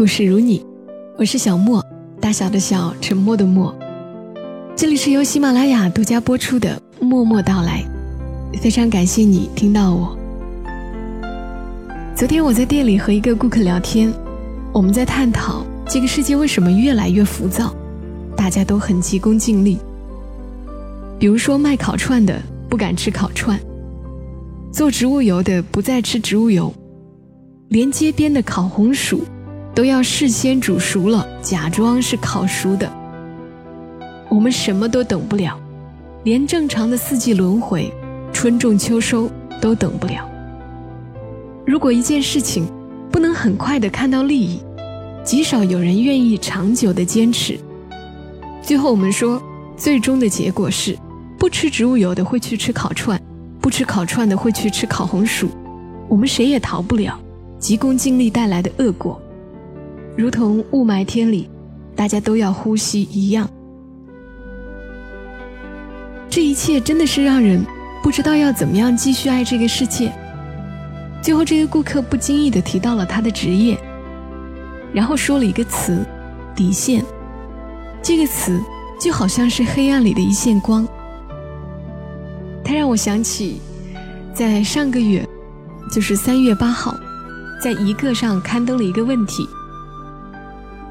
故事如你，我是小莫，大小的小，沉默的默。这里是由喜马拉雅独家播出的《默默到来》，非常感谢你听到我。昨天我在店里和一个顾客聊天，我们在探讨这个世界为什么越来越浮躁，大家都很急功近利。比如说卖烤串的不敢吃烤串，做植物油的不再吃植物油。连街边的烤红薯，都要事先煮熟了，假装是烤熟的。我们什么都等不了，连正常的四季轮回，春种秋收都等不了。如果一件事情不能很快的看到利益，极少有人愿意长久的坚持。最后我们说，最终的结果是，不吃植物油的会去吃烤串，不吃烤串的会去吃烤红薯，我们谁也逃不了。急功近利带来的恶果，如同雾霾天里大家都要呼吸一样。这一切真的是让人不知道要怎么样继续爱这个世界。最后，这个顾客不经意的提到了他的职业，然后说了一个词“底线”。这个词就好像是黑暗里的一线光。它让我想起，在上个月，就是三月八号。在一个上刊登了一个问题，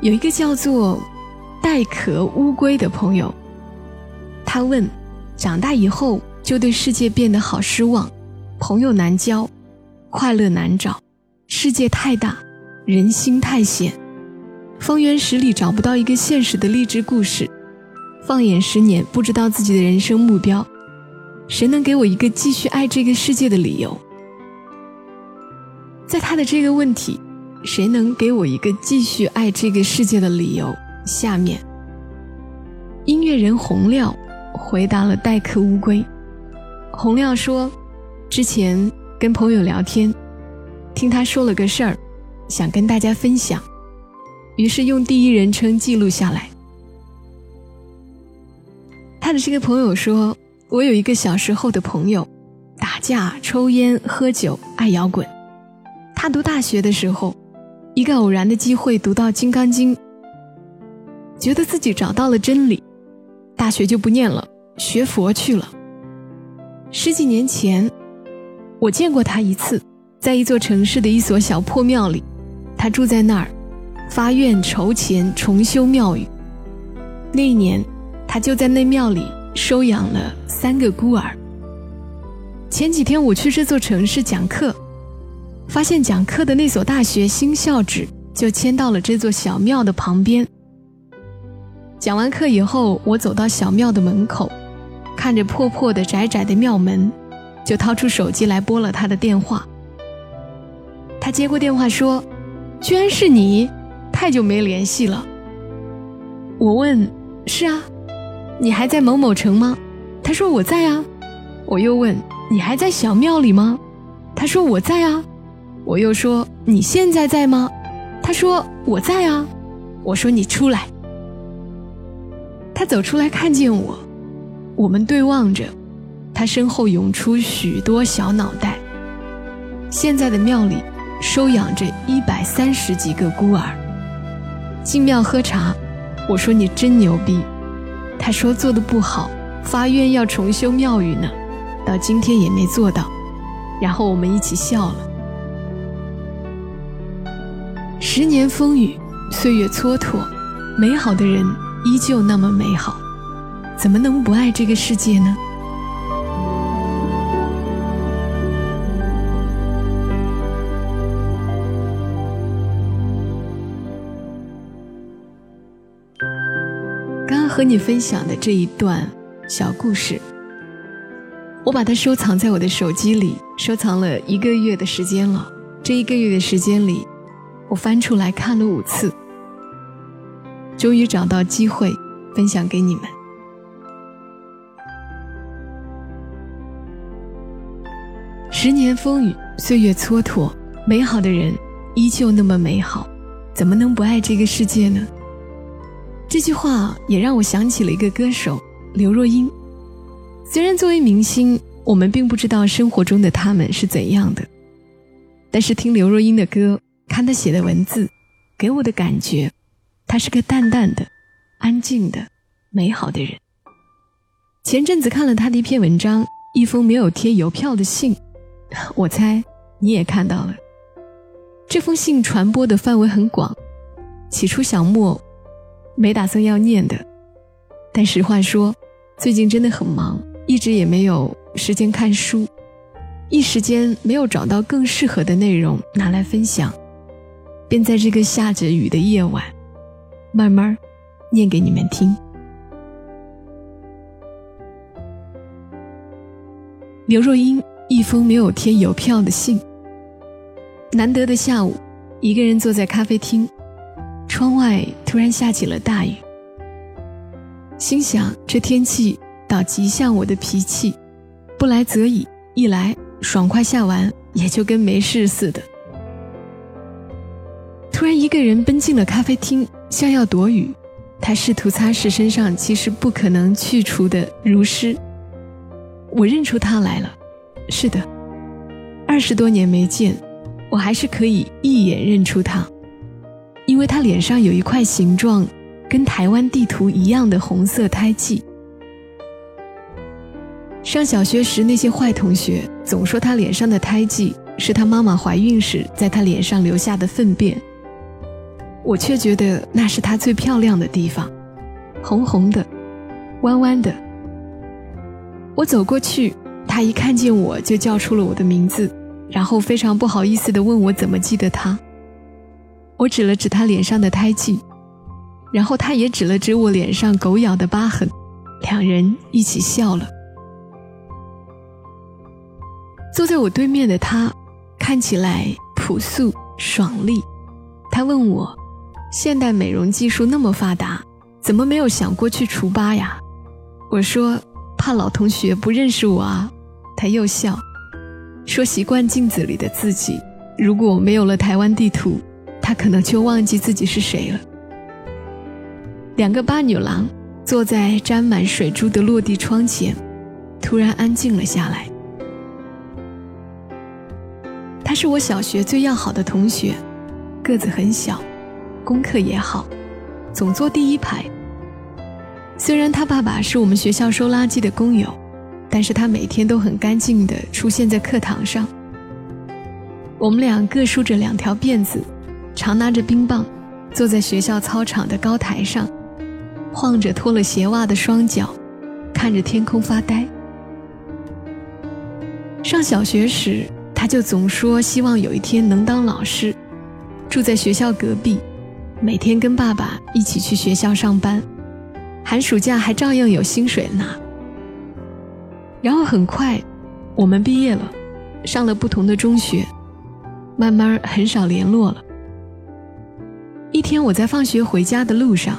有一个叫做“带壳乌龟”的朋友，他问：长大以后就对世界变得好失望，朋友难交，快乐难找，世界太大，人心太险，方圆十里找不到一个现实的励志故事，放眼十年不知道自己的人生目标，谁能给我一个继续爱这个世界的理由？在他的这个问题，谁能给我一个继续爱这个世界的理由？下面，音乐人洪亮回答了代客乌龟。洪亮说，之前跟朋友聊天，听他说了个事儿，想跟大家分享，于是用第一人称记录下来。他的这个朋友说，我有一个小时候的朋友，打架、抽烟、喝酒，爱摇滚。他读大学的时候，一个偶然的机会读到《金刚经》，觉得自己找到了真理，大学就不念了，学佛去了。十几年前，我见过他一次，在一座城市的一所小破庙里，他住在那儿，发愿筹钱重修庙宇。那一年，他就在那庙里收养了三个孤儿。前几天我去这座城市讲课。发现讲课的那所大学新校址就迁到了这座小庙的旁边。讲完课以后，我走到小庙的门口，看着破破的窄窄的庙门，就掏出手机来拨了他的电话。他接过电话说：“居然是你，太久没联系了。”我问：“是啊，你还在某某城吗？”他说：“我在啊。”我又问：“你还在小庙里吗？”他说：“我在啊。”我又说：“你现在在吗？”他说：“我在啊。”我说：“你出来。”他走出来看见我，我们对望着，他身后涌出许多小脑袋。现在的庙里收养着一百三十几个孤儿。进庙喝茶，我说：“你真牛逼。”他说：“做的不好，发愿要重修庙宇呢，到今天也没做到。”然后我们一起笑了。十年风雨，岁月蹉跎，美好的人依旧那么美好，怎么能不爱这个世界呢？刚刚和你分享的这一段小故事，我把它收藏在我的手机里，收藏了一个月的时间了。这一个月的时间里。我翻出来看了五次，终于找到机会分享给你们。十年风雨，岁月蹉跎，美好的人依旧那么美好，怎么能不爱这个世界呢？这句话也让我想起了一个歌手刘若英。虽然作为明星，我们并不知道生活中的他们是怎样的，但是听刘若英的歌，看他写的文字，给我的感觉，他是个淡淡的、安静的、美好的人。前阵子看了他的一篇文章，一封没有贴邮票的信。我猜你也看到了，这封信传播的范围很广。起初小莫没打算要念的，但实话说，最近真的很忙，一直也没有时间看书，一时间没有找到更适合的内容拿来分享，便在这个下着雨的夜晚，慢慢念给你们听。刘若英。一封没有贴邮票的信。难得的下午，一个人坐在咖啡厅，窗外突然下起了大雨。心想这天气倒极像我的脾气，不来则已，一来爽快下完也就跟没事似的。一个人奔进了咖啡厅，像要躲雨。他试图擦拭身上其实不可能去除的如湿。我认出他来了。是的，二十多年没见，我还是可以一眼认出他，因为他脸上有一块形状跟台湾地图一样的红色胎记。上小学时，那些坏同学总说他脸上的胎记是他妈妈怀孕时在他脸上留下的粪便，我却觉得那是他最漂亮的地方，红红的，弯弯的。我走过去。他一看见我就叫出了我的名字，然后非常不好意思地问我怎么记得他。我指了指他脸上的胎记，然后他也指了指我脸上狗咬的疤痕，两人一起笑了。坐在我对面的他，看起来朴素爽利。他问我，现代美容技术那么发达，怎么没有想过去除疤呀？我说，怕老同学不认识我啊。他又笑，说：“习惯镜子里的自己，如果没有了台湾地图，他可能就忘记自己是谁了。”两个八女郎坐在沾满水珠的落地窗前，突然安静了下来。他是我小学最要好的同学，个子很小，功课也好，总坐第一排。虽然他爸爸是我们学校收垃圾的工友。但是他每天都很干净地出现在课堂上。我们俩各梳着两条辫子，常拿着冰棒，坐在学校操场的高台上，晃着脱了鞋袜的双脚，看着天空发呆。上小学时，他就总说希望有一天能当老师，住在学校隔壁，每天跟爸爸一起去学校上班，寒暑假还照样有薪水拿。然后很快，我们毕业了，上了不同的中学，慢慢很少联络了。一天，我在放学回家的路上，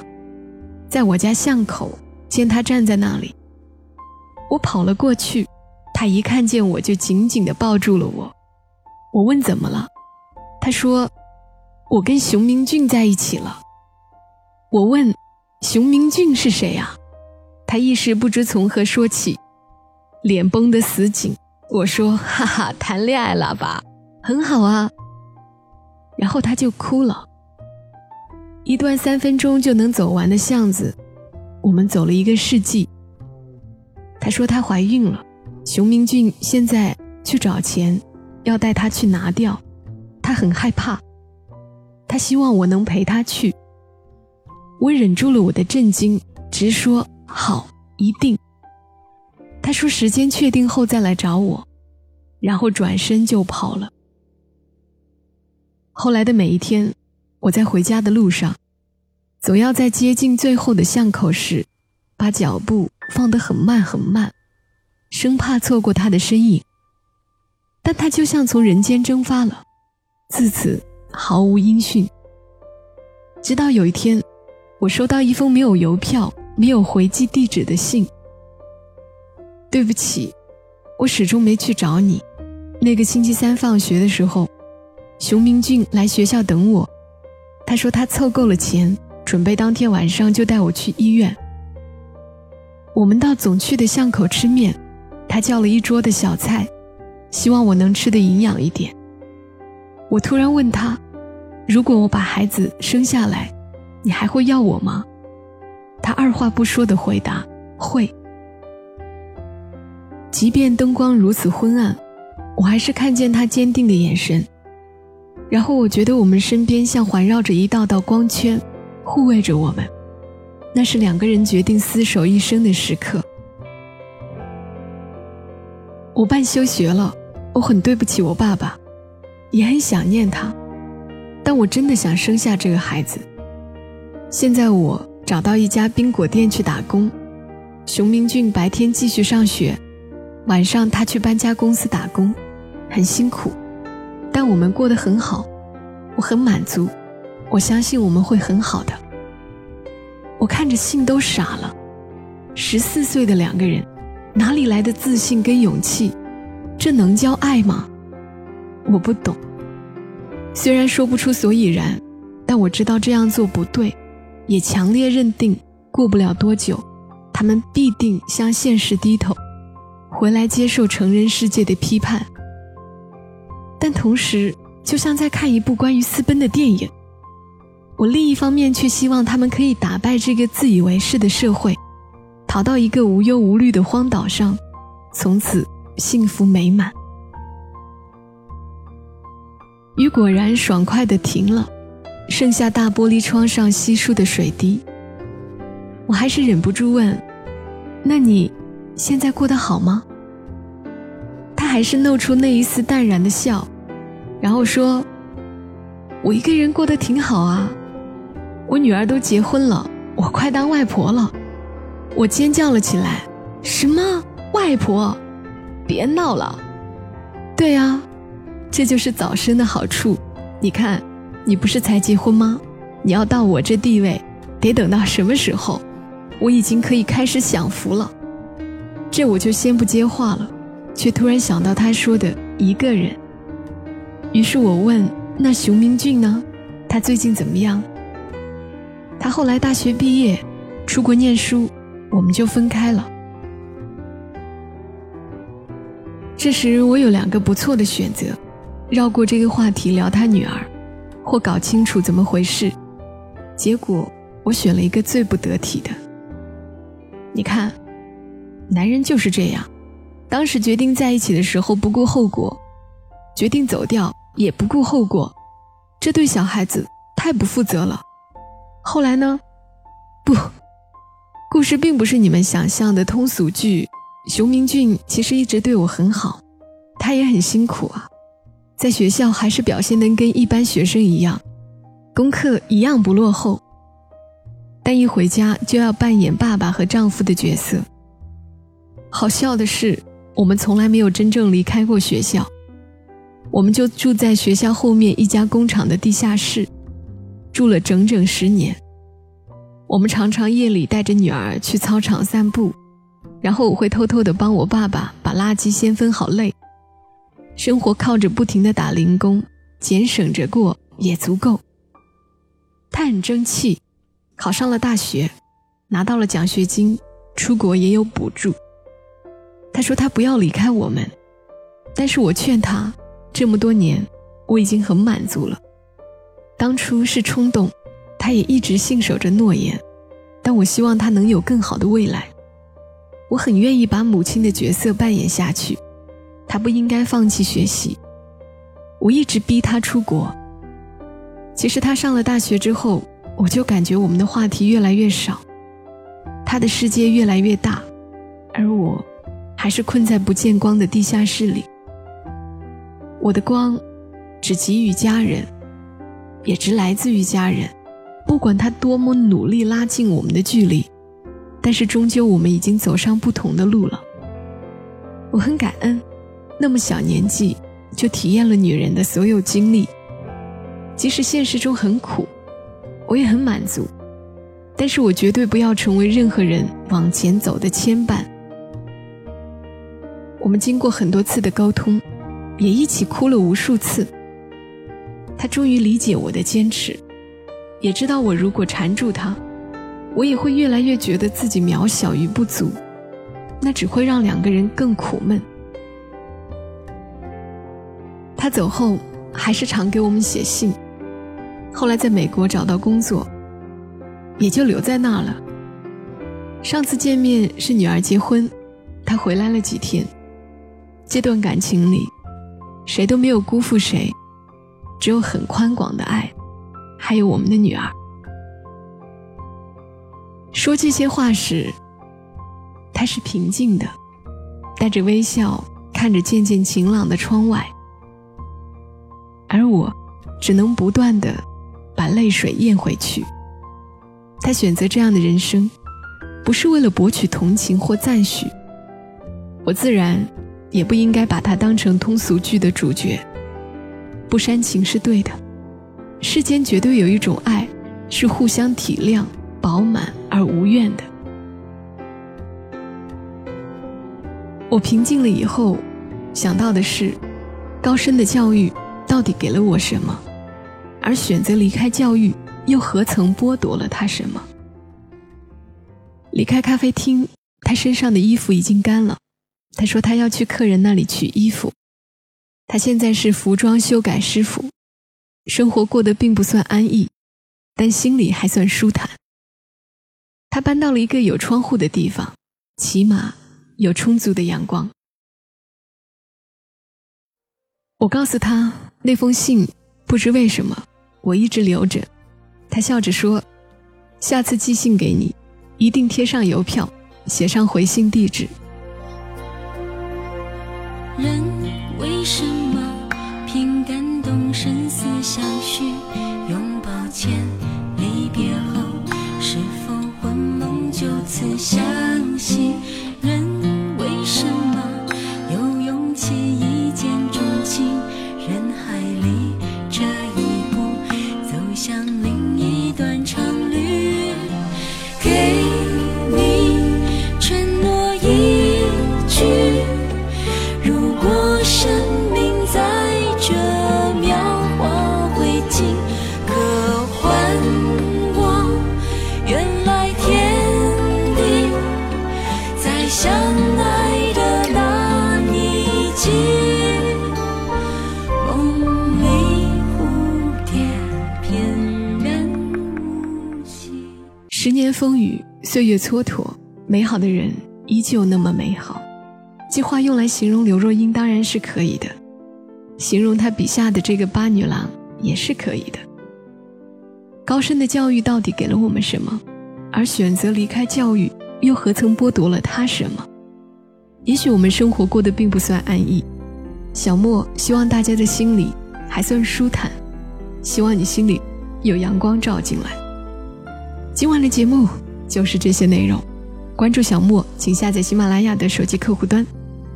在我家巷口见他站在那里，我跑了过去，他一看见我就紧紧地抱住了我。我问怎么了，他说我跟熊明俊在一起了。我问熊明俊是谁呀？他一时不知从何说起。脸绷得死紧，我说：“哈哈，谈恋爱了吧？很好啊。”然后他就哭了。一段三分钟就能走完的巷子，我们走了一个世纪。他说她怀孕了，熊明俊现在去找钱，要带她去拿掉，他很害怕。他希望我能陪他去。我忍住了我的震惊，直说：“好，一定。”他说：“时间确定后再来找我，然后转身就跑了。”后来的每一天，我在回家的路上，总要在接近最后的巷口时，把脚步放得很慢很慢，生怕错过他的身影。但他就像从人间蒸发了，自此毫无音讯。直到有一天，我收到一封没有邮票、没有回寄地址的信。对不起，我始终没去找你。那个星期三放学的时候，熊明俊来学校等我，他说他凑够了钱，准备当天晚上就带我去医院。我们到总去的巷口吃面，他叫了一桌的小菜，希望我能吃的营养一点。我突然问他：“如果我把孩子生下来，你还会要我吗？”他二话不说的回答：“会。”即便灯光如此昏暗，我还是看见他坚定的眼神。然后我觉得我们身边像环绕着一道道光圈，护卫着我们。那是两个人决定厮守一生的时刻。我办休学了，我很对不起我爸爸。也很想念他，但我真的想生下这个孩子。现在我找到一家冰果店去打工，熊明俊白天继续上学，晚上他去搬家公司打工，很辛苦，但我们过得很好，我很满足，我相信我们会很好的。我看着信都傻了，十四岁的两个人，哪里来的自信跟勇气？这能叫爱吗？我不懂，虽然说不出所以然，但我知道这样做不对，也强烈认定过不了多久，他们必定向现实低头，回来接受成人世界的批判。但同时，就像在看一部关于私奔的电影，我另一方面却希望他们可以打败这个自以为是的社会，逃到一个无忧无虑的荒岛上，从此幸福美满。雨果然爽快地停了，剩下大玻璃窗上稀疏的水滴。我还是忍不住问：“那你现在过得好吗？”他还是露出那一丝淡然的笑，然后说：“我一个人过得挺好啊，我女儿都结婚了，我快当外婆了。”我尖叫了起来：“什么外婆？别闹了！”对啊。这就是早生的好处，你看，你不是才结婚吗？你要到我这地位，得等到什么时候？我已经可以开始享福了。这我就先不接话了，却突然想到他说的一个人。于是我问：“那熊明俊呢？他最近怎么样？”他后来大学毕业，出国念书，我们就分开了。这时我有两个不错的选择。绕过这个话题聊他女儿，或搞清楚怎么回事，结果我选了一个最不得体的。你看，男人就是这样，当时决定在一起的时候不顾后果，决定走掉也不顾后果，这对小孩子太不负责了。后来呢？不，故事并不是你们想象的通俗剧。熊明俊其实一直对我很好，他也很辛苦啊。在学校还是表现得跟一般学生一样，功课一样不落后。但一回家就要扮演爸爸和丈夫的角色。好笑的是，我们从来没有真正离开过学校，我们就住在学校后面一家工厂的地下室，住了整整十年。我们常常夜里带着女儿去操场散步，然后我会偷偷的帮我爸爸把垃圾先分好类。生活靠着不停的打零工，俭省着过也足够。他很争气，考上了大学，拿到了奖学金，出国也有补助。他说他不要离开我们，但是我劝他，这么多年我已经很满足了。当初是冲动，他也一直信守着诺言，但我希望他能有更好的未来。我很愿意把母亲的角色扮演下去。他不应该放弃学习。我一直逼他出国。其实他上了大学之后，我就感觉我们的话题越来越少，他的世界越来越大，而我还是困在不见光的地下室里。我的光只给予家人，也只来自于家人。不管他多么努力拉近我们的距离，但是终究我们已经走上不同的路了。我很感恩。那么小年纪就体验了女人的所有经历，即使现实中很苦，我也很满足。但是我绝对不要成为任何人往前走的牵绊。我们经过很多次的沟通，也一起哭了无数次。他终于理解我的坚持，也知道我如果缠住他，我也会越来越觉得自己渺小与不足，那只会让两个人更苦闷。他走后，还是常给我们写信。后来在美国找到工作，也就留在那了。上次见面是女儿结婚，他回来了几天。这段感情里，谁都没有辜负谁，只有很宽广的爱，还有我们的女儿。说这些话时，他是平静的，带着微笑看着渐渐晴朗的窗外，而我只能不断的把泪水咽回去。他选择这样的人生，不是为了博取同情或赞许，我自然。也不应该把它当成通俗剧的主角。不煽情是对的，世间绝对有一种爱，是互相体谅、饱满而无怨的。我平静了以后，想到的是，高深的教育到底给了我什么？而选择离开教育，又何曾剥夺了他什么？离开咖啡厅，他身上的衣服已经干了。他说他要去客人那里取衣服，他现在是服装修改师傅，生活过得并不算安逸，但心里还算舒坦。他搬到了一个有窗户的地方，起码有充足的阳光。我告诉他那封信，不知为什么我一直留着。他笑着说：“下次寄信给你，一定贴上邮票，写上回信地址。”人为什么偏感动生死相许？拥抱前，离别后，是否魂梦就此相惜？钟岁月蹉跎，美好的人依旧那么美好。这话用来形容刘若英当然是可以的，形容她笔下的这个八女郎也是可以的。高深的教育到底给了我们什么？而选择离开教育，又何曾剥夺了她什么？也许我们生活过得并不算安逸。小莫希望大家的心里还算舒坦，希望你心里有阳光照进来。今晚的节目就是这些内容。关注小莫，请下载喜马拉雅的手机客户端。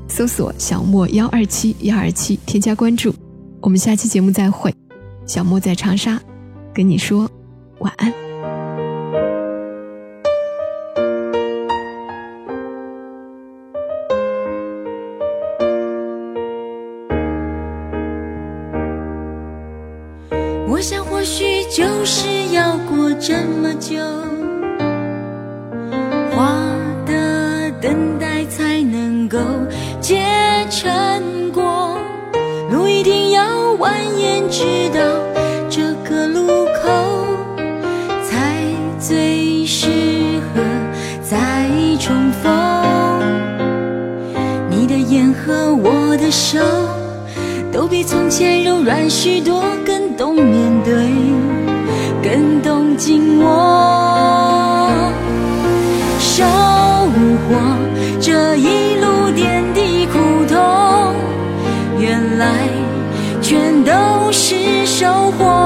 搜索小莫幺二七幺二七，添加关注。我们下期节目再会。小莫在长沙，跟你说晚安。和我的手，都比从前柔软许多，更懂面对，更懂紧握。收获这一路点滴苦痛。原来全都是收获，